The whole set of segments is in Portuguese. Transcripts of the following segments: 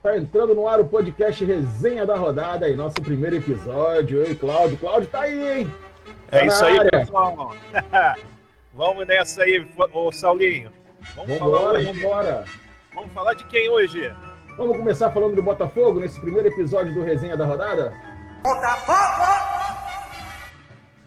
Tá entrando no ar o podcast Resenha da Rodada aí, nosso primeiro episódio. Ei, Cláudio. Cláudio tá aí, hein? Tá é isso aí, área. pessoal. vamos nessa aí, ô Saulinho. Vamos vambora, falar vambora. Vamos falar de quem hoje? Vamos começar falando do Botafogo nesse primeiro episódio do Resenha da Rodada? Botafogo!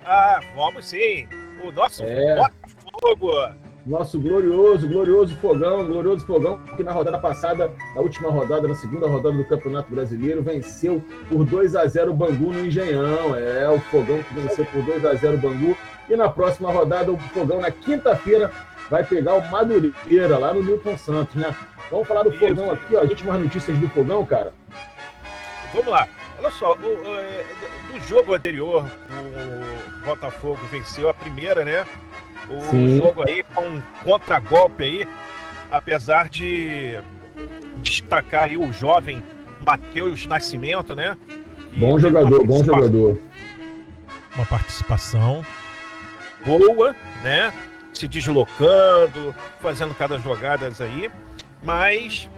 Ah, vamos sim. O nosso é. Botafogo nosso glorioso, glorioso Fogão, glorioso Fogão, que na rodada passada, na última rodada, na segunda rodada do Campeonato Brasileiro, venceu por 2 a 0 o Bangu no Engenhão. É, o Fogão que venceu por 2 a 0 o Bangu. E na próxima rodada, o Fogão, na quinta-feira, vai pegar o Madureira, lá no Milton Santos, né? Vamos falar do Fogão aqui, ó, as últimas notícias do Fogão, cara. Vamos lá. Olha só, o, o, é, do jogo anterior, o Botafogo venceu a primeira, né? O Sim. jogo aí com um contragolpe aí, apesar de destacar aí o jovem Matheus Nascimento, né? Bom jogador, bom jogador. Uma participação boa, né? Se deslocando, fazendo cada jogadas aí, mas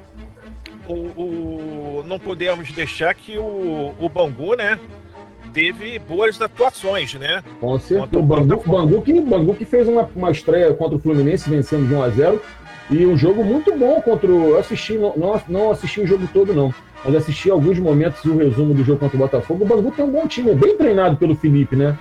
o, o, não podemos deixar que o, o Bangu, né? Teve boas atuações, né? Com certeza. O Bangu, Bangu, que, Bangu que fez uma, uma estreia contra o Fluminense, vencendo de 1 a 0 e um jogo muito bom contra o. Eu assisti, não, não assisti o jogo todo, não. Mas assisti alguns momentos o resumo do jogo contra o Botafogo. O Bangu tem um bom time, bem treinado pelo Felipe, né?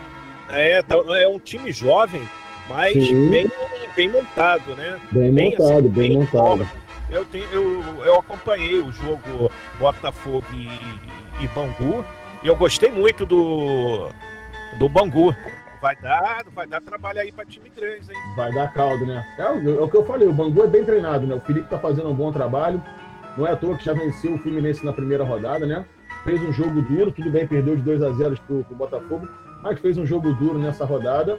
É, tá, é um time jovem, mas bem, bem montado, né? Bem, bem montado, assim, bem, bem montado. Eu, tenho, eu, eu acompanhei o jogo Botafogo e, e Bangu e eu gostei muito do, do Bangu. Vai dar, vai dar trabalho aí para time grande, hein? Vai dar caldo, né? É, é, o que eu falei, o Bangu é bem treinado, né? O Felipe tá fazendo um bom trabalho. Não é à toa que já venceu o Fluminense na primeira rodada, né? Fez um jogo duro, tudo bem, perdeu de 2 a 0 pro, pro Botafogo, mas fez um jogo duro nessa rodada.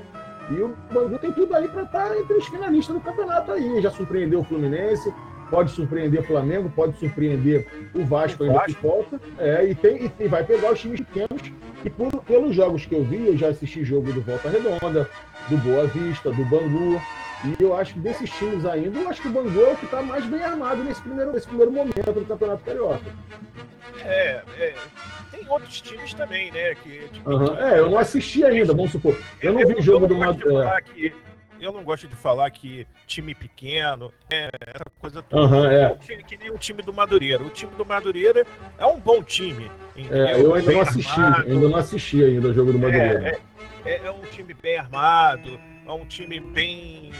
E o Bangu tem tudo aí para estar tá entre os finalistas do campeonato aí. Já surpreendeu o Fluminense, pode surpreender o Flamengo, pode surpreender o Vasco ainda que falta, é, e, tem, e vai pegar os times pequenos. E por, pelos jogos que eu vi, eu já assisti jogo do Volta Redonda, do Boa Vista, do Bangu, e eu acho que desses times ainda, eu acho que o Bangu é o que está mais bem armado nesse primeiro, nesse primeiro momento do Campeonato Carioca. É, é, tem outros times também, né? Que, tipo, uhum. É, eu não assisti ainda, vamos supor. Eu não vi o jogo do Madureira eu não gosto de falar que time pequeno, é, essa coisa toda. Uhum, é. Que nem o time do Madureira. O time do Madureira é um bom time. É, eu ainda não assisti, armado. ainda não assisti ainda o jogo do Madureira. É, é, é, um time bem armado, é um time bem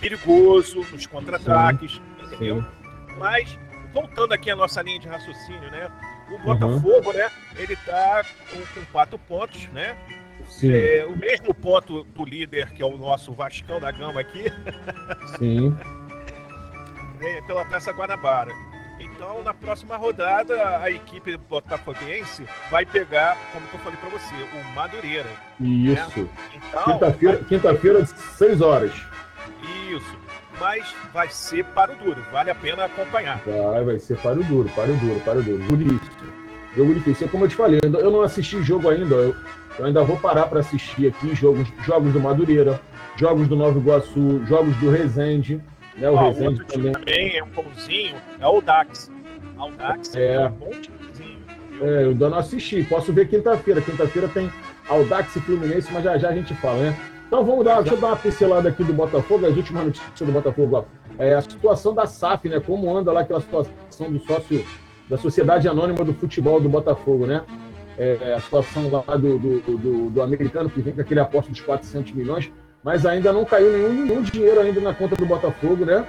perigoso nos contra-ataques, entendeu? Sim. Mas, voltando aqui à nossa linha de raciocínio, né? O Botafogo, uhum. né? Ele tá com, com quatro pontos, né? É, o mesmo ponto do líder, que é o nosso Vascão da Gama aqui. Sim. é, pela Taça Guanabara. Então, na próxima rodada, a equipe botafoguense vai pegar, como eu falei para você, o Madureira. Isso. Né? Então, Quinta-feira, quinta-feira, 6 horas. Isso. Mas vai ser para o duro, vale a pena acompanhar. Vai, vai ser para o duro, para o duro, para o duro. Difícil. Jogo difícil. Como eu te falei, eu não assisti jogo ainda. Eu, eu ainda vou parar para assistir aqui jogos, jogos do Madureira, jogos do Nova Iguaçu, jogos do Resende. Né, o ah, Rezende também. também. é um pãozinho, é o Dax. O Dax é, é um bom timezinho. É, eu não assisti. Posso ver quinta-feira. Quinta-feira tem Audax e Fluminense, mas já já a gente fala, né? Então vamos dar, deixa eu dar uma pincelada aqui do Botafogo, as últimas notícias do Botafogo. É a situação da SAF, né? Como anda lá aquela situação do sócio da Sociedade Anônima do Futebol do Botafogo, né? É, a situação lá do, do, do, do, americano que vem com aquele aposto dos 400 milhões, mas ainda não caiu nenhum, nenhum dinheiro ainda na conta do Botafogo, né?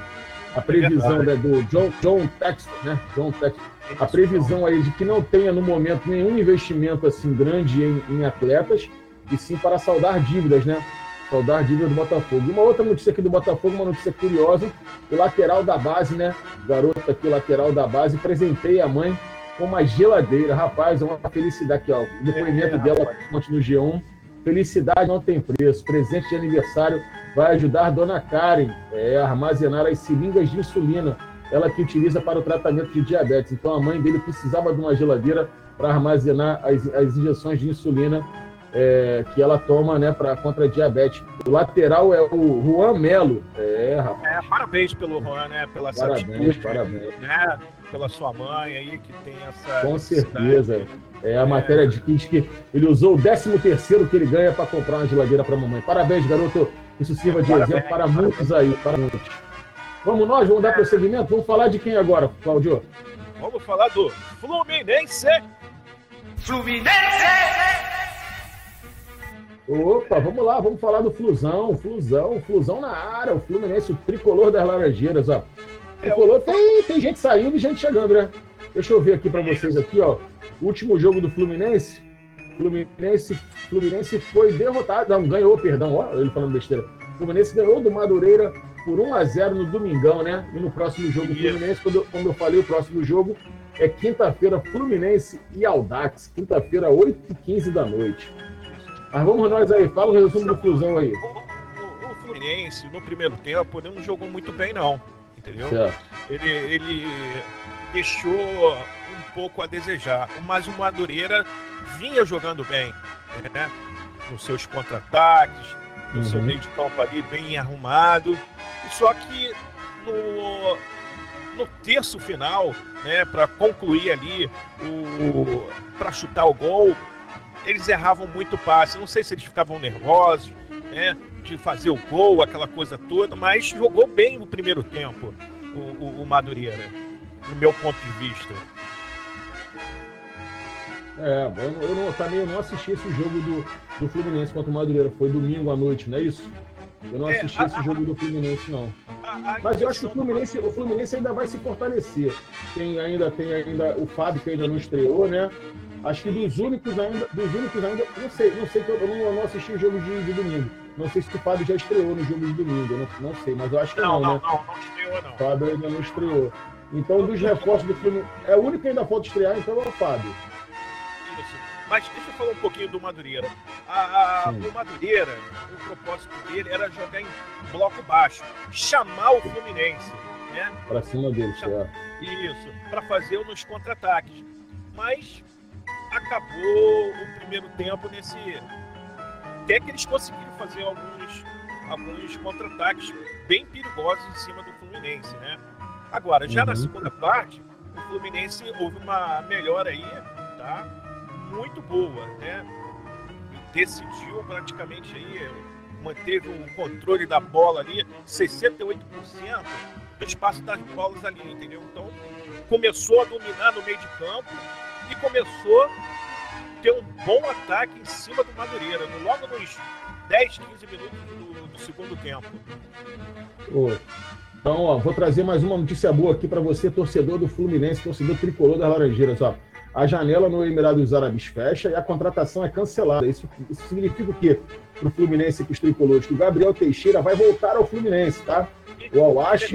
A previsão é né, do John, John Textor, né? John Textor. A previsão aí de que não tenha no momento nenhum investimento assim grande em, em atletas e sim para saldar dívidas, né? Saldar dívidas do Botafogo. E uma outra notícia aqui do Botafogo, uma notícia curiosa: o lateral da base, né? Garoto aqui, lateral da base, presentei a mãe com uma geladeira. Rapaz, é uma felicidade aqui, ó. O depoimento é, dela fonte no G1. Felicidade não tem preço. Presente de aniversário vai ajudar Dona Karen é, a armazenar as seringas de insulina. Ela que utiliza para o tratamento de diabetes. Então a mãe dele precisava de uma geladeira para armazenar as, as injeções de insulina é, que ela toma né, para contra diabetes. O lateral é o Juan Melo. É, rapaz. É, parabéns pelo Juan, né? Pela parabéns, atitude, parabéns. Né? Pela sua mãe aí, que tem essa. Com certeza. É a é... matéria de que ele usou o 13 terceiro que ele ganha para comprar uma geladeira para a mamãe. Parabéns, garoto. Isso sirva de parabéns, exemplo para parabéns. muitos aí, para muitos. Vamos nós, vamos dar prosseguimento? Vamos falar de quem agora, Claudio? Vamos falar do Fluminense. Fluminense! Opa, vamos lá, vamos falar do Flusão, Flusão, Flusão na área, o Fluminense, o tricolor das Laranjeiras, ó. Tricolor tem, tem gente saindo e gente chegando, né? Deixa eu ver aqui para vocês aqui, ó. último jogo do Fluminense, Fluminense, Fluminense foi derrotado, não, ganhou, perdão, ó, ele falando besteira. Fluminense ganhou do Madureira por 1 a 0 no domingão, né? E no próximo jogo, Fluminense, quando, como eu falei, o próximo jogo é quinta-feira, Fluminense e Aldax, quinta-feira, 8h15 da noite. Mas vamos nós aí, fala o resumo do Fusão aí. O, o, o Fluminense, no primeiro tempo, não jogou muito bem, não. Entendeu? Certo. Ele, ele deixou um pouco a desejar. Mas o Madureira vinha jogando bem, né? Nos seus contra-ataques, no uhum. seu meio de campo ali bem arrumado. Só que no, no terço final, né, para concluir ali, o para chutar o gol, eles erravam muito passe. Não sei se eles ficavam nervosos, né? De fazer o gol, aquela coisa toda, mas jogou bem no primeiro tempo o, o, o Madureira, no meu ponto de vista. É, eu, não, também eu não assisti esse jogo do, do Fluminense contra o Madureira. Foi domingo à noite, não é isso? Eu não é, assisti é, esse a, jogo do Fluminense, não. A, a Mas eu acho que o Fluminense, o Fluminense ainda vai se fortalecer. Tem ainda, tem ainda o Fábio que ainda não estreou, né? Acho que dos únicos ainda, dos únicos ainda, não sei, não sei que eu, não, eu não assisti o jogo de, de, domingo. Não sei se o Fábio já estreou no jogo de domingo, eu não, não sei, mas eu acho que não, não, né? Não, não estreou não. O Fábio ainda não estreou. Então, dos reforços do filme, é o único que ainda falta estrear, então é o Fábio. Isso. Mas deixa eu falar um pouquinho do Madureira. A, a, o Madureira, o propósito dele era jogar em bloco baixo, chamar o Fluminense, né? Para cima dele, é. Isso, para fazer nos contra-ataques. Mas acabou o primeiro tempo nesse. Até que eles conseguiram fazer alguns, alguns contra-ataques bem perigosos em cima do Fluminense, né? Agora, já uhum. na segunda parte, o Fluminense houve uma melhora aí, tá? Muito boa, né? Decidiu praticamente aí, manteve o controle da bola ali, 68% do espaço das bolas ali, entendeu? Então, começou a dominar no meio de campo e começou a ter um bom ataque em cima do Madureira, logo nos 10, 15 minutos do, do segundo tempo. Então, ó, vou trazer mais uma notícia boa aqui para você, torcedor do Fluminense, torcedor tricolor das Laranjeiras. Ó. A janela no Emirados Árabes fecha e a contratação é cancelada. Isso, isso significa o quê para o Fluminense e para os tricolores? Que o Gabriel Teixeira vai voltar ao Fluminense, tá? O Awash,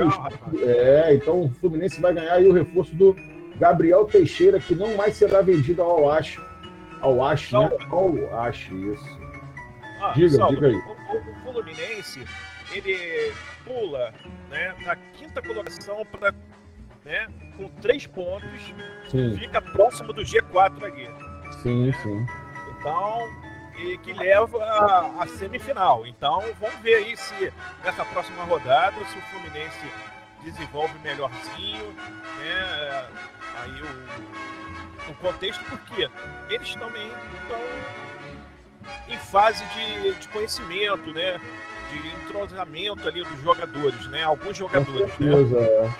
é, então o Fluminense vai ganhar aí o reforço do Gabriel Teixeira, que não mais será vendido ao Awash. Ao Ash, né? Ao Ash, isso. Ah, diga, Salve, diga aí. O, o, Fluminense, ele pula né, na quinta colocação para né, com três pontos, sim. fica próximo do G4 ali. Sim, né? sim. Então, e que leva à semifinal. Então vamos ver aí se nessa próxima rodada se o Fluminense desenvolve melhorzinho, né? Aí o, o contexto porque eles também estão em fase de, de conhecimento, né? De entrosamento ali dos jogadores, né? Alguns jogadores, né? É.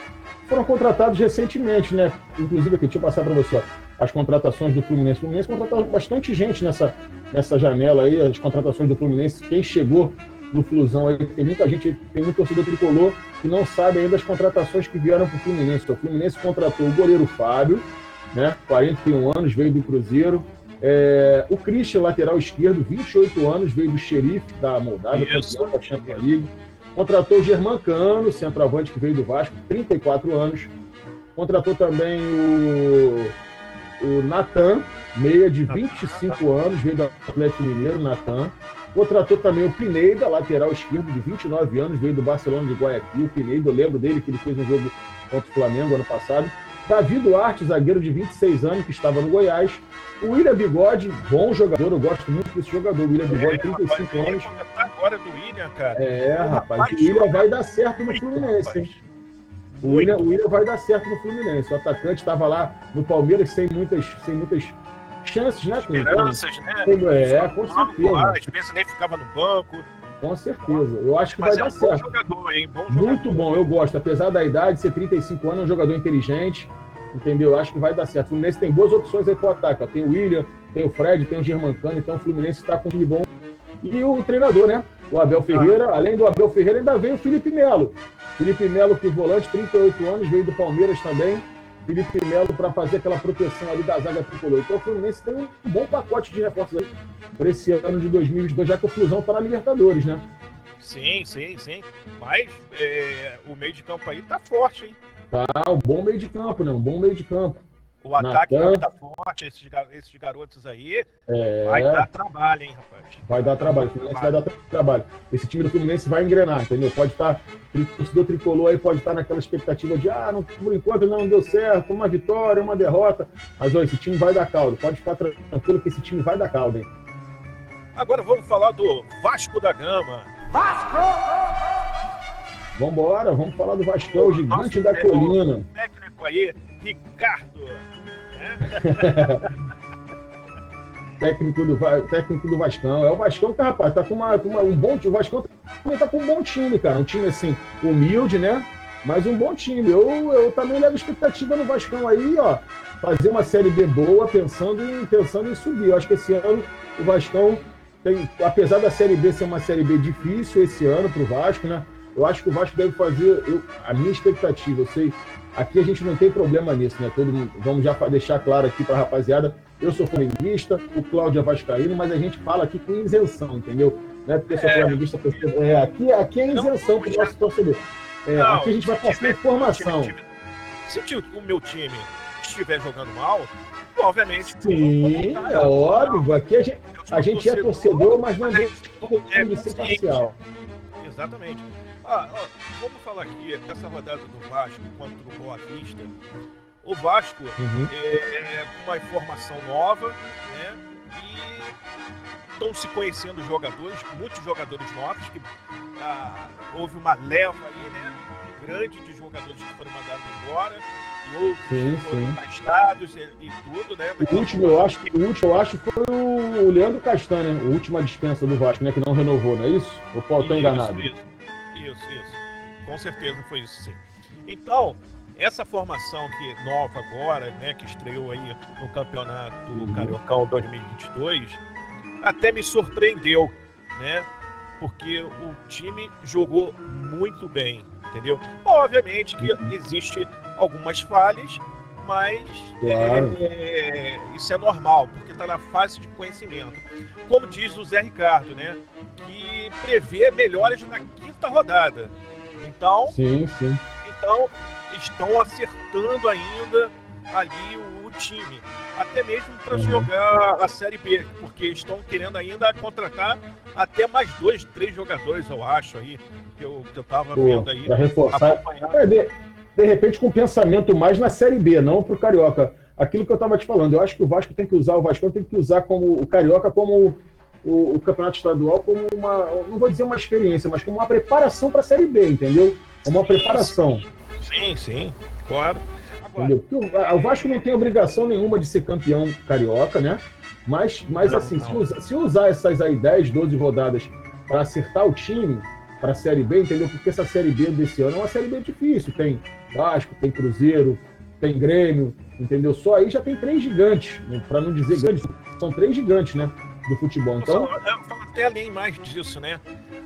Foram contratados recentemente, né? Inclusive aqui, deixa eu passar para você ó, as contratações do Fluminense. O Fluminense contratou bastante gente nessa, nessa janela aí, as contratações do Fluminense. Quem chegou no Flusão aí, tem muita gente, tem muito torcedor tricolor que não sabe ainda as contratações que vieram para o Fluminense. O Fluminense contratou o goleiro Fábio, né? 41 anos, veio do Cruzeiro. É, o Christian, lateral esquerdo, 28 anos, veio do Xerife da Moldávia, campeão da Champions League. Contratou o Germancano, centroavante que veio do Vasco, 34 anos. Contratou também o, o Natan, meia de 25 anos, veio do Atlético Mineiro, Natan. Contratou também o Pineida, lateral esquerdo, de 29 anos, veio do Barcelona de Guayaquil. O Pineida, eu lembro dele que ele fez um jogo contra o Flamengo ano passado. Davi Duarte, zagueiro de 26 anos, que estava no Goiás. O William Bigode, bom jogador, eu gosto muito desse jogador. O William Bigode, é, 35 rapaz, anos. Agora do William, cara. É, rapaz, rapaz o William vai dar certo no Fluminense, hein? O William, o William vai dar certo no Fluminense. O atacante estava lá no Palmeiras sem muitas, sem muitas chances, né? Esperanças, né? É, com certeza. Às vezes nem ficava no banco. Com certeza. Eu acho que Mas vai é dar um certo. Bom jogador, hein? Bom jogador. Muito bom, eu gosto. Apesar da idade, ser 35 anos, é um jogador inteligente. Entendeu? Eu acho que vai dar certo. O Fluminense tem boas opções aí pro ataque. Ó. Tem o William, tem o Fred, tem o Germancano, então o Fluminense está com um bom. E o treinador, né? O Abel Ferreira, ah. além do Abel Ferreira, ainda veio o Felipe Melo. Felipe Melo, que volante, 38 anos, veio do Palmeiras também. Felipe Melo para fazer aquela proteção ali da zaga tricolor. Então o Fluminense tem um bom pacote de reforços aí para esse ano de 2022, já que o Flusão está na Libertadores, né? Sim, sim, sim. Mas é, o meio de campo aí tá forte, hein? Tá, um bom meio de campo, né? Um bom meio de campo. O ataque Natan, tá forte, esses, esses garotos aí. É... Vai dar trabalho, hein, rapaz? Vai dar trabalho. O Fluminense vai dar trabalho. Esse time do Fluminense vai engrenar, entendeu? Pode estar. O torcedor tricolor aí pode estar naquela expectativa de, ah, não, por enquanto não deu certo, uma vitória, uma derrota. Mas, olha, esse time vai dar caldo. Pode ficar tranquilo que esse time vai dar caldo, hein? Agora vamos falar do Vasco da Gama. Vasco! Vambora, vamos falar do Vasco, o gigante da colina. Técnico aí, Ricardo. Né? técnico, do, técnico do Vascão. É o Vascão que, rapaz, tá com, uma, com uma, um bom time. O Vascão também tá com um bom time, cara. Um time, assim, humilde, né? Mas um bom time. Eu, eu também levo expectativa no Vascão aí, ó. Fazer uma Série B boa, pensando em, pensando em subir. Eu acho que esse ano o Vascão tem, apesar da Série B ser uma Série B difícil esse ano pro Vasco, né? Eu acho que o Vasco deve fazer, eu, a minha expectativa, eu sei, aqui a gente não tem problema nisso, né? Todo mundo, vamos já deixar claro aqui para a rapaziada, eu sou flamenguista, o Cláudio é vascaíno, mas a gente fala aqui com isenção, entendeu? Não é porque sou é. flamenguista, é, aqui, aqui é isenção para o nosso torcedor. É, não, aqui a gente vai passar informação. Se o meu time estiver jogando mal, obviamente. Sim, é óbvio. Aqui a gente, a gente é torcedor, mas não é, é de ser parcial. Exatamente. Ah, ó, vamos falar aqui, essa rodada do Vasco contra o Boa Vista. O Vasco uhum. é, é uma informação nova, né? E estão se conhecendo os jogadores, muitos jogadores novos, que ah, houve uma leva aí, né? Grande de jogadores que foram mandados embora outros sim, e, e, tudo, né? o último, eu acho, o último, eu acho, foi o Leandro Castanha, a última dispensa do Vasco, né? Que não renovou, não é isso? Ou posso estar enganado? Isso, isso, isso. Com certeza foi isso, sim. Então, essa formação que nova agora, né, que estreou aí no Campeonato. Cariocão 2022, até me surpreendeu, né? Porque o time jogou muito bem, entendeu? Obviamente que uhum. existe algumas falhas, mas claro. é, isso é normal, porque está na fase de conhecimento. Como diz o Zé Ricardo, né? Que prevê melhores na quinta rodada. Então, sim, sim. então estão acertando ainda ali o, o time. Até mesmo para uhum. jogar a Série B, porque estão querendo ainda contratar até mais dois, três jogadores, eu acho, aí, que eu, que eu tava Pô, vendo aí. Para reforçar. É, de, repente, com pensamento mais na Série B, não para o Carioca. Aquilo que eu estava te falando, eu acho que o Vasco tem que usar, o Vasco tem que usar como o Carioca como o, o, campeonato estadual como uma, não vou dizer uma experiência, mas como uma preparação para a Série B, entendeu? Uma preparação. Sim, sim, claro. Agora... O, o, Vasco não tem obrigação nenhuma de ser campeão carioca, né? Mas, mas não, assim, não. Se, usar, se, usar essas aí 10, 12 rodadas para acertar o time para a Série B, entendeu? Porque essa Série B desse ano é uma Série B difícil. Tem Vasco, tem Cruzeiro, tem Grêmio, entendeu? Só aí já tem três gigantes, né? para não dizer grandes, são três gigantes, né? Do futebol. Então, eu falo até além mais disso, né?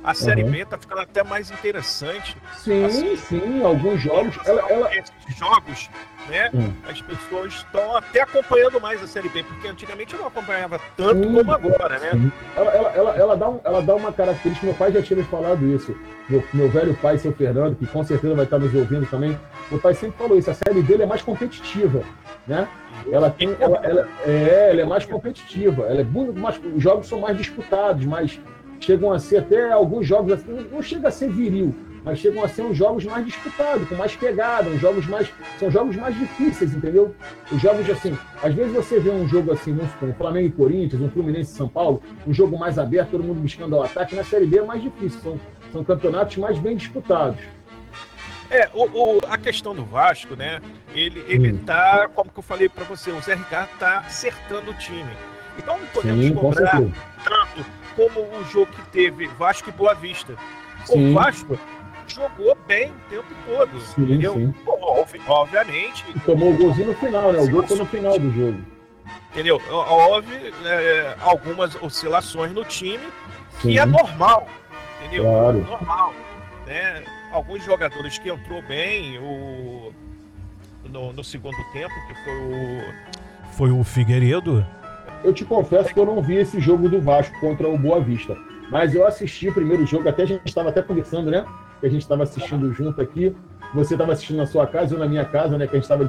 A Série uhum. B tá ficando até mais interessante. Sim, assim, sim, alguns jogos. Ela, ela... Esses jogos, né? Hum. As pessoas estão até acompanhando mais a Série B, porque antigamente eu não acompanhava tanto sim, como agora, né? Ela, ela, ela, ela, dá um, ela dá uma característica, meu pai já tinha me falado isso. Meu, meu velho pai, seu Fernando, que com certeza vai estar nos ouvindo também, meu pai sempre falou isso, a série dele é mais competitiva, né? Ela tem, ela, ela, é, ela é mais competitiva, ela é mais, os jogos são mais disputados, mais chegam a ser até alguns jogos, assim, não chega a ser viril, mas chegam a ser uns jogos mais disputados, com mais pegada, uns jogos mais. São jogos mais difíceis, entendeu? Os jogos assim, às vezes você vê um jogo assim, um Flamengo e Corinthians, um Fluminense e São Paulo, um jogo mais aberto, todo mundo buscando o ataque, na Série B é mais difícil, são, são campeonatos mais bem disputados. É, o, o, a questão do Vasco, né? Ele, ele hum. tá, como que eu falei para você, o Zé Ricardo tá acertando o time. Então não podemos Sim, cobrar tanto como o jogo que teve Vasco e Boa Vista. Sim. O Vasco jogou bem o tempo todo. Sim, entendeu? Sim. obviamente. E tomou o golzinho no final, né? O gol foi no final do jogo. Entendeu? Houve é, algumas oscilações no time, que Sim. é normal. Entendeu? Claro. Normal. Né? Alguns jogadores que entrou bem o, no, no segundo tempo, que foi o. Foi o Figueiredo, eu te confesso que eu não vi esse jogo do Vasco contra o Boa Vista. Mas eu assisti o primeiro jogo, até a gente estava até conversando, né? Que a gente estava assistindo junto aqui. Você estava assistindo na sua casa, eu na minha casa, né? Que a gente estava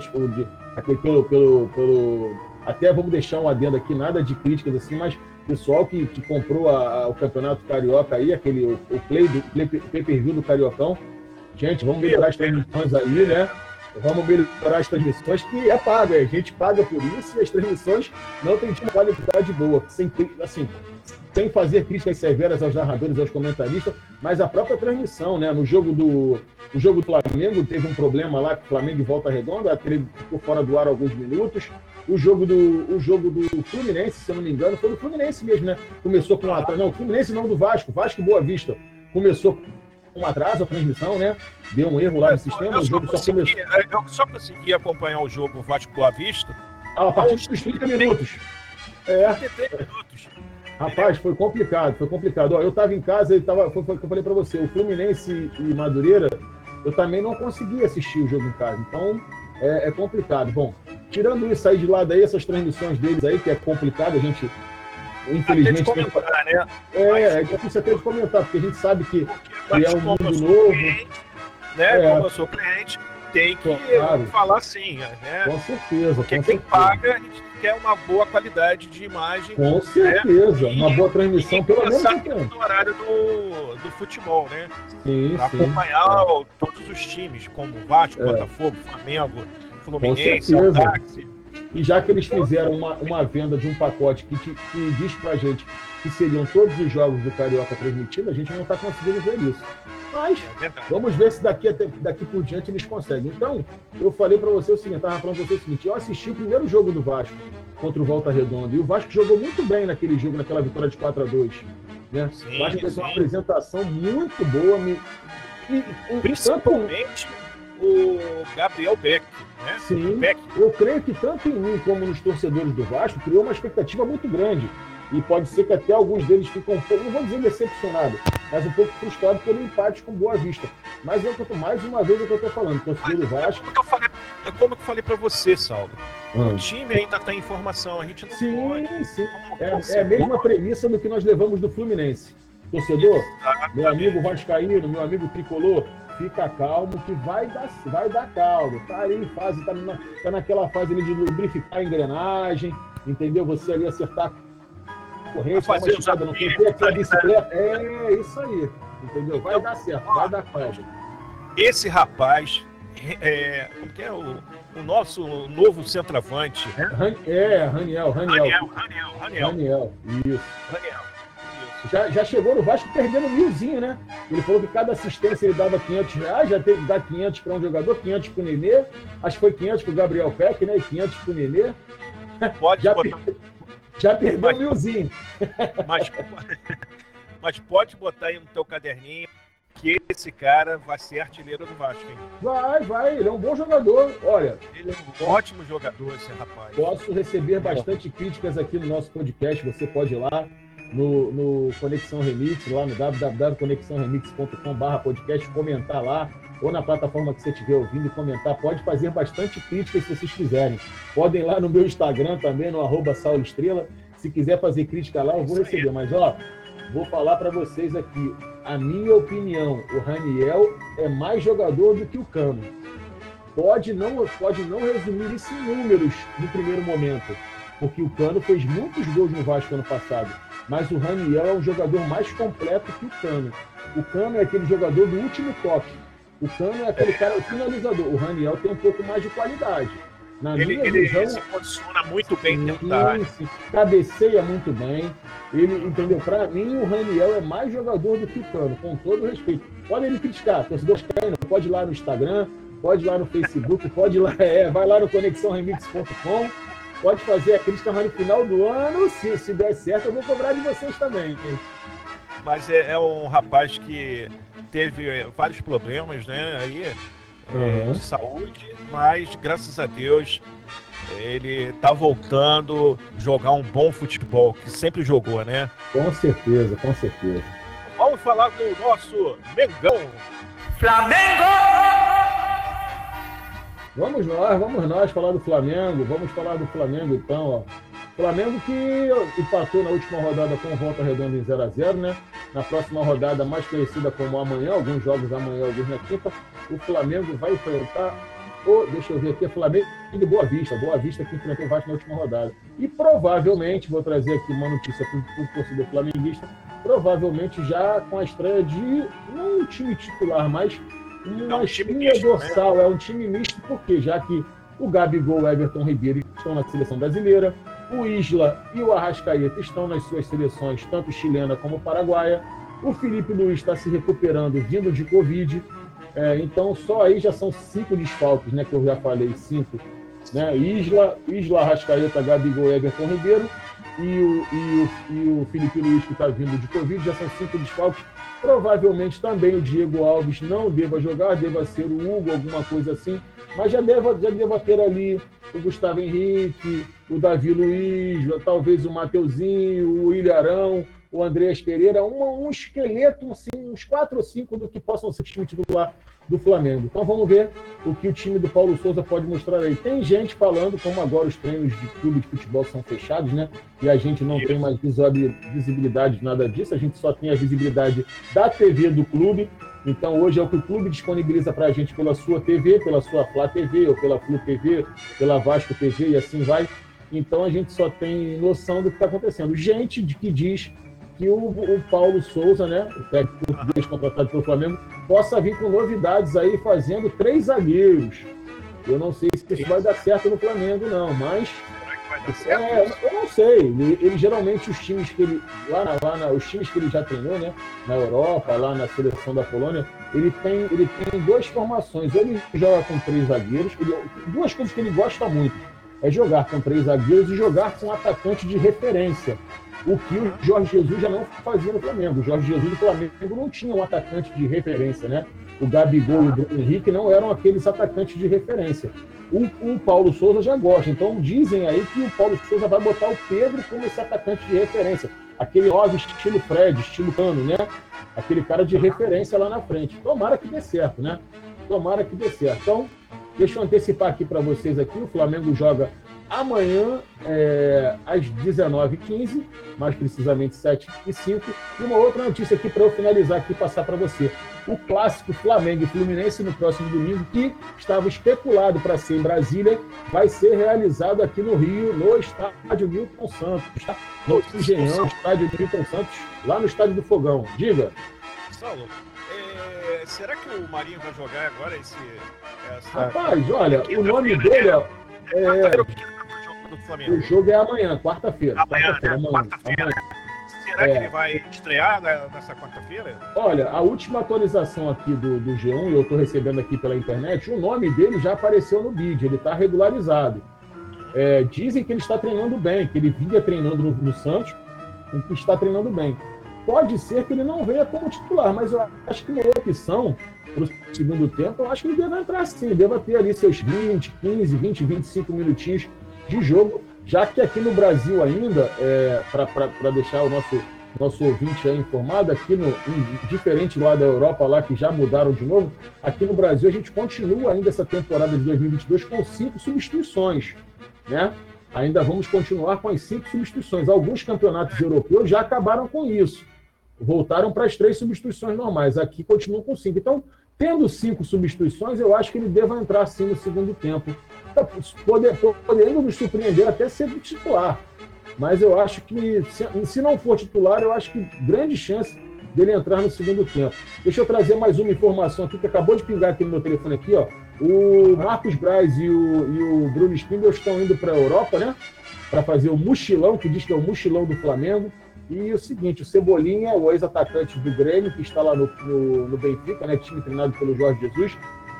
pelo, pelo, pelo. Até vamos deixar um adendo aqui, nada de críticas assim, mas pessoal que, que comprou a, a, o Campeonato Carioca aí, aquele, o, o play do play, pay per view do Cariocão. Gente, vamos melhorar as transmissões aí, né? Vamos melhorar as transmissões, que é pago, a gente paga por isso e as transmissões não têm uma qualidade boa. Sem, assim, sem fazer críticas severas aos narradores, aos comentaristas, mas a própria transmissão, né? No jogo do, no jogo do Flamengo, teve um problema lá que o Flamengo volta redonda, ele ficou fora do ar alguns minutos. O jogo do, o jogo do Fluminense, se eu não me engano, foi do Fluminense mesmo, né? Começou com atraso. Não, Fluminense não do Vasco, Vasco Boa Vista. Começou um atraso a transmissão, né? Deu um erro lá no sistema, eu o jogo só, consegui, começou. Eu só consegui acompanhar o jogo Vasco Boa Vista. Ah, a partir dos 30 minutos. É. 30 minutos. Rapaz, foi complicado, foi complicado. Ó, eu estava em casa, e tava, foi, foi o que eu falei para você, o Fluminense e Madureira, eu também não consegui assistir o jogo em casa. Então, é, é complicado. Bom, tirando isso aí de lado aí, essas transmissões deles aí, que é complicado, a gente infelizmente. Comentar, tem... né? É, é difícil até de comentar, porque a gente sabe que, que é um mundo novo. Cliente, né? É. Como eu sou cliente, tem que claro. falar sim, né? Com certeza. Porque com quem certeza. paga, a gente quer uma boa qualidade de imagem. Com né? certeza, né? uma boa transmissão, pelo menos no horário do, do futebol, né? Sim, pra sim. acompanhar é. todos os times, como Vasco, é. Botafogo, Flamengo, Fluminense, Aldax. E já que eles fizeram uma, uma venda de um pacote que, te, que diz pra gente que seriam todos os jogos do Carioca transmitidos, a gente não está conseguindo ver isso. Mas é vamos ver se daqui, até, daqui por diante eles conseguem. Então, eu falei para você o seguinte, estava falando para você o seguinte, eu assisti o primeiro jogo do Vasco contra o Volta Redonda, e o Vasco jogou muito bem naquele jogo, naquela vitória de 4 a 2 né? Sim, o Vasco fez uma apresentação muito boa. Me, e, e, Principalmente tanto... o Gabriel Beck. Né? Sim, Beck. eu creio que tanto em mim como nos torcedores do Vasco criou uma expectativa muito grande e pode ser que até alguns deles ficam um pouco, não vou dizer decepcionados, mas um pouco frustrados pelo empate com Boa Vista. Mas é eu mais uma vez é o que eu estou falando, torcedor do Vasco. É como eu falei, é como eu falei para você, Saulo. Hum. O time ainda está em formação, a gente não sim, pode. Sim, é, é a mesma premissa do que nós levamos do Fluminense. Torcedor, Exatamente. meu amigo Vascaíno, meu amigo Tricolor, fica calmo que vai dar, vai dar caldo. Tá aí em fase, tá, na, tá naquela fase ali de lubrificar a engrenagem, entendeu? Você ali acertar corrente, fazer uma no tempo, aquela bicicleta. É isso aí, entendeu? Vai dar certo, vai dar certo. Esse rapaz, é, como que é o, o nosso novo centroavante? É, Raniel, Raniel. Raniel, Raniel, Raniel. Raniel, isso. Raniel. Já, já chegou no Vasco perdendo milzinho, né? Ele falou que cada assistência ele dava 500 reais, já teve que dar 500 para um jogador, 500 para o Nenê, acho que foi 500 para o Gabriel Peck, né? E 500 para o Nenê. Pode já, botar... per... já perdeu mas, milzinho. Mas, mas pode botar aí no teu caderninho que esse cara vai ser artilheiro do Vasco, hein? Vai, vai, ele é um bom jogador. Olha. Ele é um ótimo jogador, esse rapaz. Posso receber bastante críticas aqui no nosso podcast. Você pode ir lá no, no Conexão Remix, lá no www.conexãoremix.com.br podcast, comentar lá, ou na plataforma que você estiver ouvindo e comentar. Pode fazer bastante críticas se vocês quiserem. Podem lá no meu Instagram também, no arroba Estrela. Se quiser fazer crítica lá, eu vou receber. Mas, ó, vou falar para vocês aqui. A minha opinião, o Raniel é mais jogador do que o Cano. Pode não, pode não resumir isso em números no primeiro momento, porque o Cano fez muitos gols no Vasco ano passado, mas o Raniel é um jogador mais completo que o Cano. O Cano é aquele jogador do último toque. O Cano é aquele cara, o finalizador. O Raniel tem um pouco mais de qualidade. Na ele, minha ele visão, se posiciona muito bem dentro da área. Cabeceia muito bem. Ele, entendeu? Para mim, o Raniel é mais jogador do que o Cano, com todo respeito. Podem me criticar, torcedores querem, pode ir lá no Instagram, pode ir lá no Facebook, pode ir lá, é, vai lá no conexãoremix.com, pode fazer a crítica, mas no final do ano, se, se der certo, eu vou cobrar de vocês também. Mas é, é um rapaz que teve vários problemas, né? Aí uhum. de saúde, mas graças a Deus ele tá voltando a jogar um bom futebol, que sempre jogou, né? Com certeza, com certeza. Vamos falar do nosso Mengão. Flamengo! Vamos nós, vamos nós falar do Flamengo, vamos falar do Flamengo então, ó. Flamengo que empatou na última rodada com Volta Redonda em 0 a 0 né? Na próxima rodada, mais conhecida como amanhã, alguns jogos amanhã, alguns na quinta, o Flamengo vai enfrentar o, deixa eu ver aqui, Flamengo de Boa Vista, Boa Vista que enfrentou o Vasco na última rodada. E provavelmente, vou trazer aqui uma notícia para o torcedor flamenguista, provavelmente já com a estreia de um time titular, mas uma é um espinha né? dorsal, né? é um time misto, porque já que o Gabigol o Everton Ribeiro estão na seleção brasileira, o Isla e o Arrascaeta estão nas suas seleções, tanto chilena como paraguaia. O Felipe Luiz está se recuperando, vindo de Covid. É, então, só aí já são cinco desfalques, né? Que eu já falei, cinco. Né? Isla, Isla Arrascaeta, Gabigol, Everton Ribeiro e o, e o, e o Felipe Luiz, que está vindo de Covid, já são cinco desfalques. Provavelmente também o Diego Alves não deva jogar, deva ser o Hugo, alguma coisa assim, mas já deva, já deva ter ali o Gustavo Henrique, o Davi Luiz, talvez o Mateuzinho, o Ilharão, o Andrés Pereira, um, um esqueleto, assim, uns quatro ou cinco do que possam ser time titular do Flamengo. Então vamos ver o que o time do Paulo Souza pode mostrar aí. Tem gente falando, como agora os treinos de clube de futebol são fechados, né? E a gente não tem mais visibilidade de nada disso, a gente só tem a visibilidade da TV do clube. Então hoje é o que o clube disponibiliza para a gente pela sua TV, pela sua Flá TV, ou pela Flu TV, pela Vasco TV e assim vai. Então a gente só tem noção do que está acontecendo. Gente que diz que o, o Paulo Souza, né, o técnico português contratado pelo Flamengo, possa vir com novidades aí, fazendo três zagueiros. Eu não sei se isso vai dar certo no Flamengo, não, mas. É, eu não sei. Ele, ele, geralmente os times que ele. Lá, na, lá na, os times que ele já treinou, né? Na Europa, lá na seleção da Polônia, ele tem, ele tem duas formações. Ele joga com três zagueiros. Ele, duas coisas que ele gosta muito é jogar com três zagueiros e jogar com um atacante de referência o que o Jorge Jesus já não fazia no Flamengo. O Jorge Jesus do Flamengo não tinha um atacante de referência, né? O Gabigol e o Bruno Henrique não eram aqueles atacantes de referência. O, o, Paulo Souza já gosta. Então dizem aí que o Paulo Souza vai botar o Pedro como esse atacante de referência. Aquele óbvio estilo Fred, estilo Cano, né? Aquele cara de referência lá na frente. Tomara que dê certo, né? Tomara que dê certo. Então, deixa eu antecipar aqui para vocês aqui. O Flamengo joga amanhã, é, às 19h15, mais precisamente 7h05. E uma outra notícia aqui para eu finalizar aqui passar para você. O clássico Flamengo e Fluminense no próximo domingo, que estava especulado para ser em Brasília, vai ser realizado aqui no Rio, no estádio Milton Santos. Tá? No Engenhão, estádio Milton Santos, lá no estádio do Fogão. Diga. Saulo, é, será que o Marinho vai jogar agora esse. Essa... Rapaz, olha, o nome dele é. é... Flamengo? O jogo é amanhã, quarta-feira. Amanhã, quarta-feira. Né? Quarta Será é, que ele vai estrear nessa quarta-feira? Olha, a última atualização aqui do, do G1, eu estou recebendo aqui pela internet, o nome dele já apareceu no bid, ele está regularizado. É, dizem que ele está treinando bem, que ele vinha treinando no, no Santos, e que está treinando bem. Pode ser que ele não venha como titular, mas eu acho que uma opção para o segundo tempo, eu acho que ele deve entrar sim, deve ter ali seus 20, 15, 20, 25 minutinhos de jogo, já que aqui no Brasil ainda, é, para deixar o nosso, nosso ouvinte informado, aqui no, diferente lá da Europa, lá que já mudaram de novo, aqui no Brasil a gente continua ainda essa temporada de 2022 com cinco substituições, né? Ainda vamos continuar com as cinco substituições. Alguns campeonatos europeus já acabaram com isso voltaram para as três substituições normais. Aqui continuam com cinco. Então, tendo cinco substituições, eu acho que ele deva entrar sim no segundo tempo, podendo nos surpreender até ser titular. Mas eu acho que, se não for titular, eu acho que grande chance dele entrar no segundo tempo. Deixa eu trazer mais uma informação aqui que acabou de pingar aqui no meu telefone aqui, ó. O Marcos Braz e o, e o Bruno Spindel estão indo para a Europa, né? Para fazer o mochilão, que diz que é o mochilão do Flamengo. E o seguinte, o Cebolinha, o ex-atacante do Grêmio, que está lá no, no, no, Benfica, né, time treinado pelo Jorge Jesus,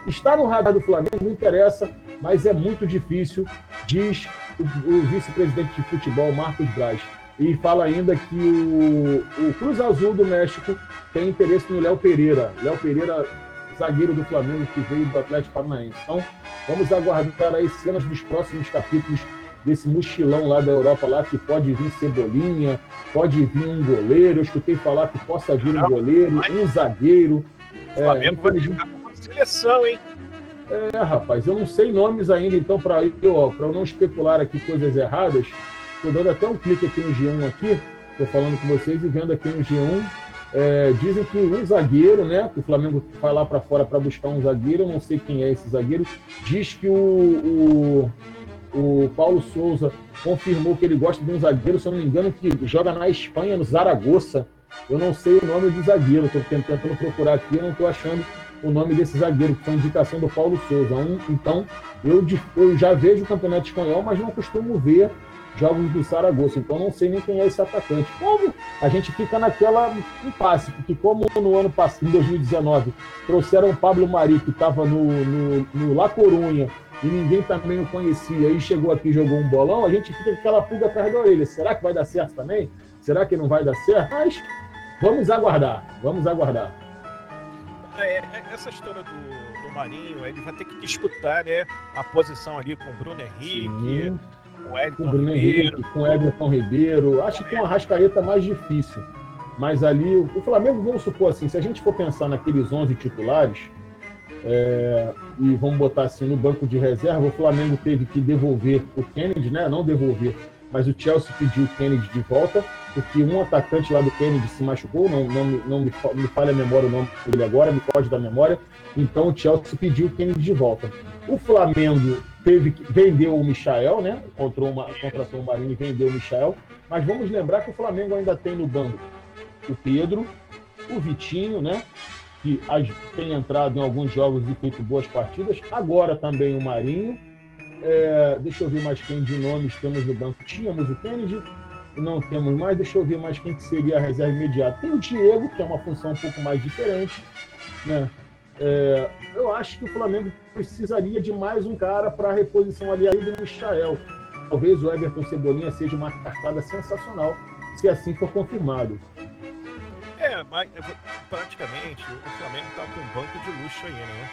está no radar do Flamengo, não interessa, mas é muito difícil, diz o, o vice-presidente de futebol, Marcos Braz. E fala ainda que o, o Cruz Azul do México tem interesse no Léo Pereira. Léo Pereira, zagueiro do Flamengo, que veio do Atlético Paranaense. Então, vamos aguardar aí cenas dos próximos capítulos desse mochilão lá da Europa lá que pode vir cebolinha, pode vir um goleiro. Eu escutei falar que possa vir um goleiro, um zagueiro. O Flamengo é, vai ficar com uma seleção, hein? É, rapaz, eu não sei nomes ainda, então, para eu, eu não especular aqui coisas erradas, estou dando até um clique aqui no G1 aqui, estou falando com vocês e vendo aqui no G1. É, dizem que um zagueiro, né? Que o Flamengo vai lá para fora para buscar um zagueiro, eu não sei quem é esse zagueiro. Diz que o, o o Paulo Souza confirmou que ele gosta de um zagueiro, se eu não me engano, que joga na Espanha, no Zaragoza. Eu não sei o nome do zagueiro, estou tentando procurar aqui, eu não estou achando o nome desse zagueiro, que foi indicação do Paulo Souza. Então, eu, eu, já vejo o Campeonato Espanhol, mas não costumo ver jogos do Zaragoza, então não sei nem quem é esse atacante. Como a gente fica naquela impasse, porque como no ano passado, em 2019, trouxeram o Pablo Mari, que estava no, no, no La Corunha, e ninguém também o conhecia, e chegou aqui e jogou um bolão, a gente fica com aquela pulga atrás da orelha. Será que vai dar certo também? Será que não vai dar certo? Mas vamos aguardar, vamos aguardar. É, é, essa história do, do Marinho, ele vai ter que disputar né, a posição ali com o Bruno Henrique, Sim. com o Everton com o Bruno Ribeiro. Henrique, com o Everton Ribeiro. Acho que com a Rascaeta mais difícil. Mas ali, o Flamengo, vamos supor assim, se a gente for pensar naqueles 11 titulares, é, e vamos botar assim no banco de reserva, o Flamengo teve que devolver o Kennedy, né? Não devolver, mas o Chelsea pediu o Kennedy de volta, porque um atacante lá do Kennedy se machucou, não, não, não me, me falha a memória o nome dele agora, me pode da memória. Então o Chelsea pediu o Kennedy de volta. O Flamengo teve que vendeu o Michael, né? Contratou uma, contratou o Marinho e vendeu o Michael. Mas vamos lembrar que o Flamengo ainda tem no banco o Pedro, o Vitinho, né? Que tem entrado em alguns jogos e feito boas partidas. Agora também o Marinho. É, deixa eu ver mais quem de nomes temos no banco. Tínhamos o Kennedy, não temos mais. Deixa eu ver mais quem que seria a reserva imediata. Tem o Diego, que é uma função um pouco mais diferente. Né? É, eu acho que o Flamengo precisaria de mais um cara para a reposição ali do Michael. Talvez o Everton Cebolinha seja uma cartada sensacional, se assim for confirmado. É, mas praticamente o Flamengo tá com um banco de luxo aí, né?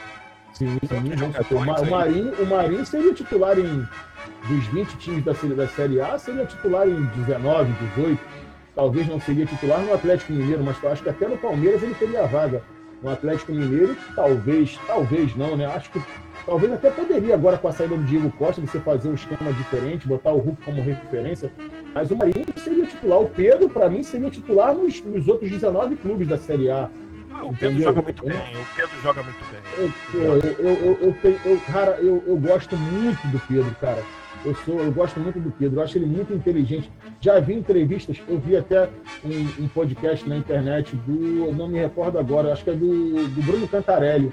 Sim, sim. O, o, Marinho, o Marinho seria titular em. Dos 20 times da série, da série A, seria titular em 19, 18. Talvez não seria titular no Atlético Mineiro, mas eu acho que até no Palmeiras ele teria a vaga. No Atlético Mineiro, talvez, talvez não, né? Acho que Talvez até poderia, agora com a saída do Diego Costa, você fazer um esquema diferente, botar o Hulk como referência. Mas o Marinho seria titular. O Pedro, para mim, seria titular nos, nos, outros 19 clubes da Série A. Ah, o Pedro joga muito bem. O Pedro joga muito bem. Eu, eu, eu, eu cara, eu, eu gosto muito do Pedro, cara. Eu, sou, eu gosto muito do Pedro, eu acho ele muito inteligente. Já vi entrevistas, eu vi até um, um podcast na internet do, não me recordo agora, acho que é do, do Bruno Cantarelli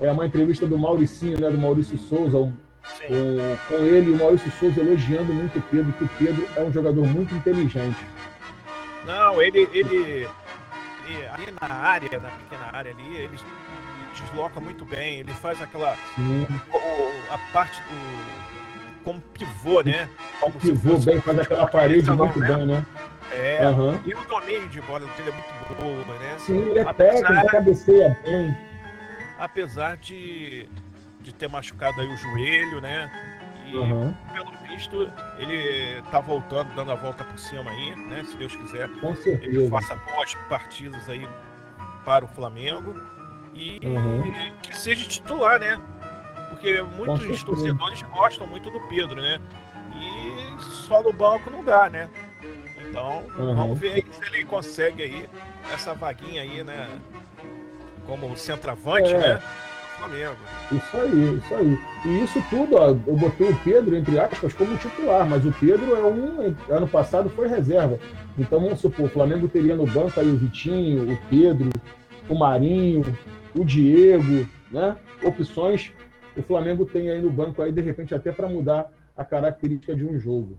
é uma entrevista do Mauricinho, né, do Maurício Souza, um, com ele o Maurício Souza elogiando muito o Pedro, que o Pedro é um jogador muito inteligente. Não, ele, ele, ele, ali na área, na pequena área ali, ele desloca muito bem, ele faz aquela. O, a parte do. Como pivô, né? Como pivô bem, faz aquela parede muito né? bem, né? É, uhum. e o domínio de bola dele é muito boa, né? Sim, ele é apesar, técnico, cabeceia bem. Apesar de, de ter machucado aí o joelho, né? E uhum. pelo visto, ele tá voltando, dando a volta por cima aí, né? Se Deus quiser. Com certeza. Ele faça boas partidas aí para o Flamengo. E uhum. que seja titular, né? Porque muitos torcedores gostam muito do Pedro, né? E só no banco não dá, né? Então, uhum. vamos ver se ele consegue aí essa vaguinha aí, né? Como centroavante, é. né? Flamengo. Isso aí, isso aí. E isso tudo, ó, eu botei o Pedro, entre aspas, como titular, mas o Pedro é um. Ano passado foi reserva. Então vamos supor, o Flamengo teria no banco aí o Vitinho, o Pedro, o Marinho, o Diego, né? Opções o Flamengo tem aí no banco aí, de repente, até para mudar a característica de um jogo.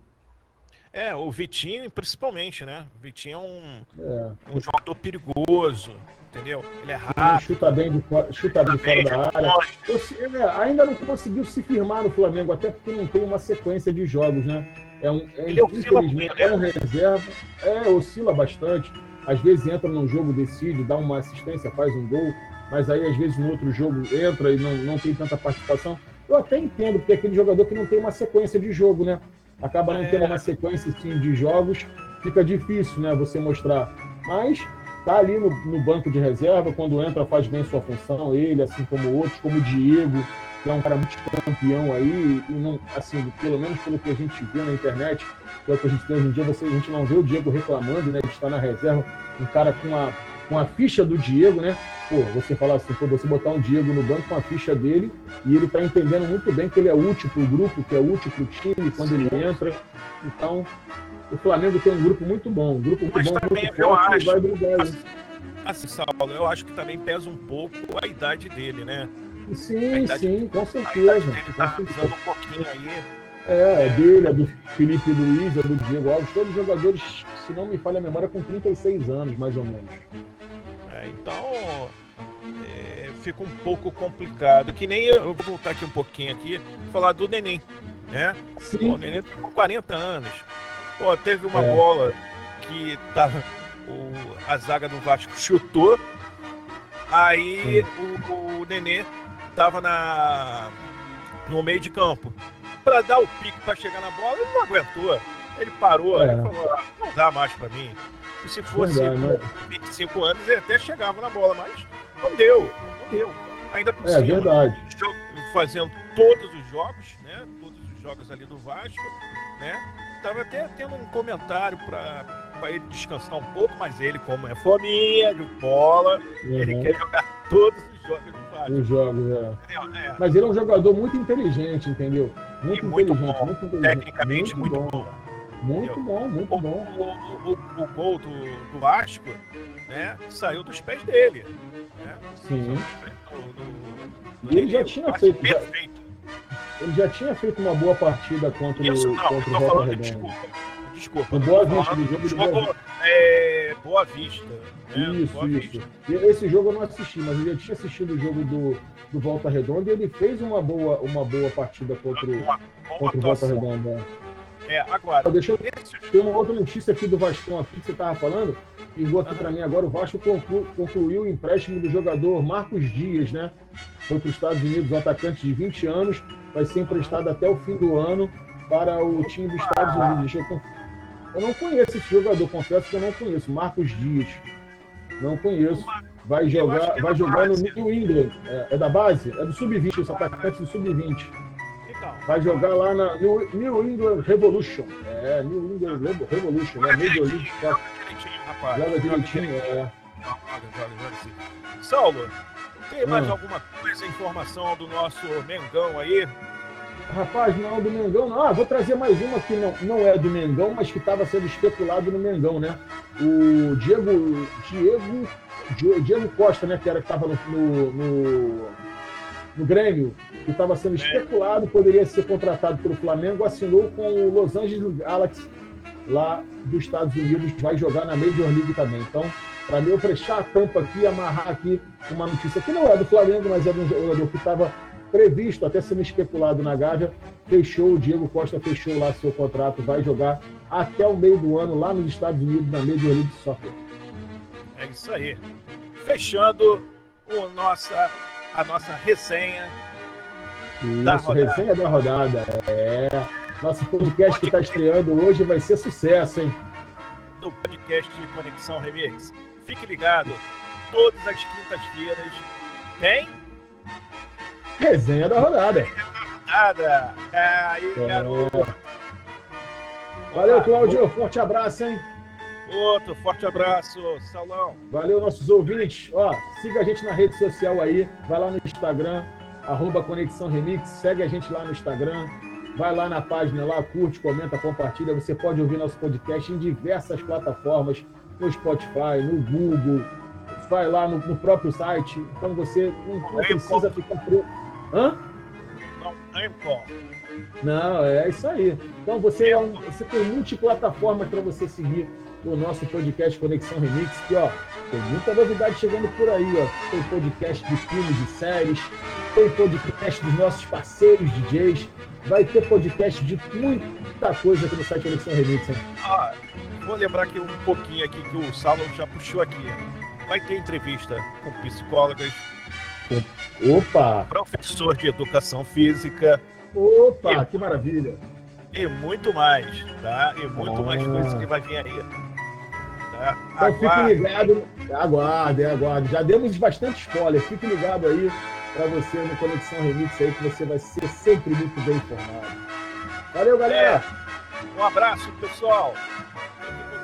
É, o Vitinho, principalmente, né? O Vitinho é um, é. um jogador perigoso, entendeu? Ele é rápido. Chuta bem de fora, chuta bem fora da área. Eu, é, ainda não conseguiu se firmar no Flamengo, até porque não tem uma sequência de jogos, né? É um, é, ele infelizmente, é um reserva, é, oscila bastante. Às vezes entra num jogo, decide, dá uma assistência, faz um gol, mas aí às vezes no outro jogo entra e não, não tem tanta participação. Eu até entendo, porque é aquele jogador que não tem uma sequência de jogo, né? acaba não tendo uma sequência assim, de jogos, fica difícil né, você mostrar. Mas tá ali no, no, banco de reserva, quando entra faz bem sua função, ele, assim como outros, como o Diego, que é um cara muito campeão aí, e não, assim, pelo menos pelo que a gente vê na internet, que é o que a gente tem hoje em dia, você, a gente não vê o Diego reclamando né, de estar na reserva, um cara com a, com a ficha do Diego, né? Pô, você falar assim, pô, você botar um Diego no banco com a ficha dele e ele tá entendendo muito bem que ele é útil pro grupo, que é útil pro time quando ele entra. Então, o Flamengo tem um grupo muito bom, um grupo muito Mas bom, também, muito forte, acho, vai brigar. Assim, assim, Saulo, eu acho que também pesa um pouco a idade dele, né? Sim, sim, com certeza. A idade tá um pouquinho aí. É, é dele, é do Felipe Luiz, é do Diego Alves, todos os jogadores, se não me falha a memória, com 36 anos, mais ou menos. É, então é, fica um pouco complicado. Que nem eu, vou voltar aqui um pouquinho aqui, falar do Neném, né? Sim. O Neném tá com 40 anos. Pô, teve uma é. bola que tava, o, a zaga do Vasco chutou, aí o, o Nenê tava na, no meio de campo. Para dar o pique para chegar na bola, ele não aguentou. Ele parou, é. ele falou, ah, não dá mais para mim se fosse é, né? 25 anos, ele até chegava na bola, mas não deu, não deu. Ainda por é, cima, verdade. fazendo todos os jogos, né? Todos os jogos ali do Vasco, né? Tava até tendo um comentário para ele descansar um pouco, mas ele, como é fominha de bola, uhum. ele quer jogar todos os jogos do Vasco. Os jogos, é. é. Mas ele é um jogador muito inteligente, entendeu? Muito, muito inteligente, bom. muito inteligente. Tecnicamente muito, muito bom. bom. Muito bom, muito o, bom. O, o, o, gol do, do Vasco né, saiu dos pés dele. Né? Sim. Do, do, e ele já tinha feito. Já, ele já tinha feito uma boa partida contra, Isso, não, contra o Volta Redonda. Desculpa. Desculpa. Boa Vista, do jogo, jogo Boa, é, boa Vista. Né? Isso, boa isso. Vista. Esse jogo eu não assisti, mas eu já tinha assistido o jogo do, do Volta Redonda e ele fez uma boa, uma boa partida contra, uma, contra o Volta Redonda. É, agora. Deixa eu... Tem uma outra notícia aqui do Vasco aqui que você estava falando. Pingou aqui para mim agora. O Vasco conclu... concluiu o empréstimo do jogador Marcos Dias, né? Foi para os Estados Unidos, um atacante de 20 anos. Vai ser emprestado até o fim do ano para o time dos Estados Unidos. Eu... eu não conheço esse jogador, confesso que eu não conheço. Marcos Dias. Não conheço. Vai jogar, vai jogar no New England. É, é da base? É do Sub-20, esse atacante do Sub-20. Vai jogar lá na New, New England Revolution. É, New England Revolution, né? Major League Soccer. Joga direitinho, é. Saulo, tem mais ah. alguma coisa, informação do nosso Mengão aí? Rapaz, não, do Mengão não. Ah, vou trazer mais uma que não, não é do Mengão, mas que estava sendo especulado no Mengão, né? O Diego, Diego, Diego Costa, né? Que era que estava no, no, no, no Grêmio, que estava sendo é. especulado, poderia ser contratado pelo Flamengo, assinou com o Los Angeles Galaxy lá dos Estados Unidos, vai jogar na Major League também. Então, para mim, eu fechar a tampa aqui, amarrar aqui uma notícia que não é do Flamengo, mas é de um jogador que estava previsto, até sendo especulado na Gávea, fechou, o Diego Costa fechou lá seu contrato, vai jogar até o meio do ano lá nos Estados Unidos, na Major League Soccer. É isso aí. Fechando o nossa, a nossa resenha. Isso, resenha da rodada. É. Nosso podcast que está estreando hoje vai ser sucesso, hein? Do podcast de Conexão Remix. Fique ligado, todas as quintas-feiras tem. Resenha da rodada. Nada. É, aí, É. garoto. Valeu, Cláudio. Forte abraço, hein? Outro forte abraço, Saulão. Valeu, nossos ouvintes. Ó, siga a gente na rede social aí. Vai lá no Instagram, arroba Conexão Remix. Segue a gente lá no Instagram. Vai lá na página lá, curte, comenta, compartilha. Você pode ouvir nosso podcast em diversas plataformas, no Spotify, no Google. Vai lá no, no próprio site. Então você não, não precisa ficar preso. Hã? Não, Anchor. Não, é isso aí. Então você, é um, você tem multiplataformas para você seguir o nosso podcast Conexão Remix, que ó, tem muita novidade chegando por aí, ó. Tem podcast de filmes e séries, tem podcast dos nossos parceiros DJs, vai ter podcast de muita coisa aqui no site Conexão Remix, hein? Ah, vou lembrar aqui um pouquinho aqui que o Salom já puxou aqui. Vai ter entrevista com psicólogas, Opa! professor de educação física Opa, que maravilha! e muito mais, tá? E muito Ah. mais coisas que vai vir aí. Tá? Então fique ligado, aguarde, aguarde. Já demos bastante spoiler, fique ligado aí para você no Conexão Remix aí, que você vai ser sempre muito bem informado. Valeu, galera! Um abraço, pessoal.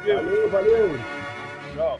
Valeu, valeu! Tchau.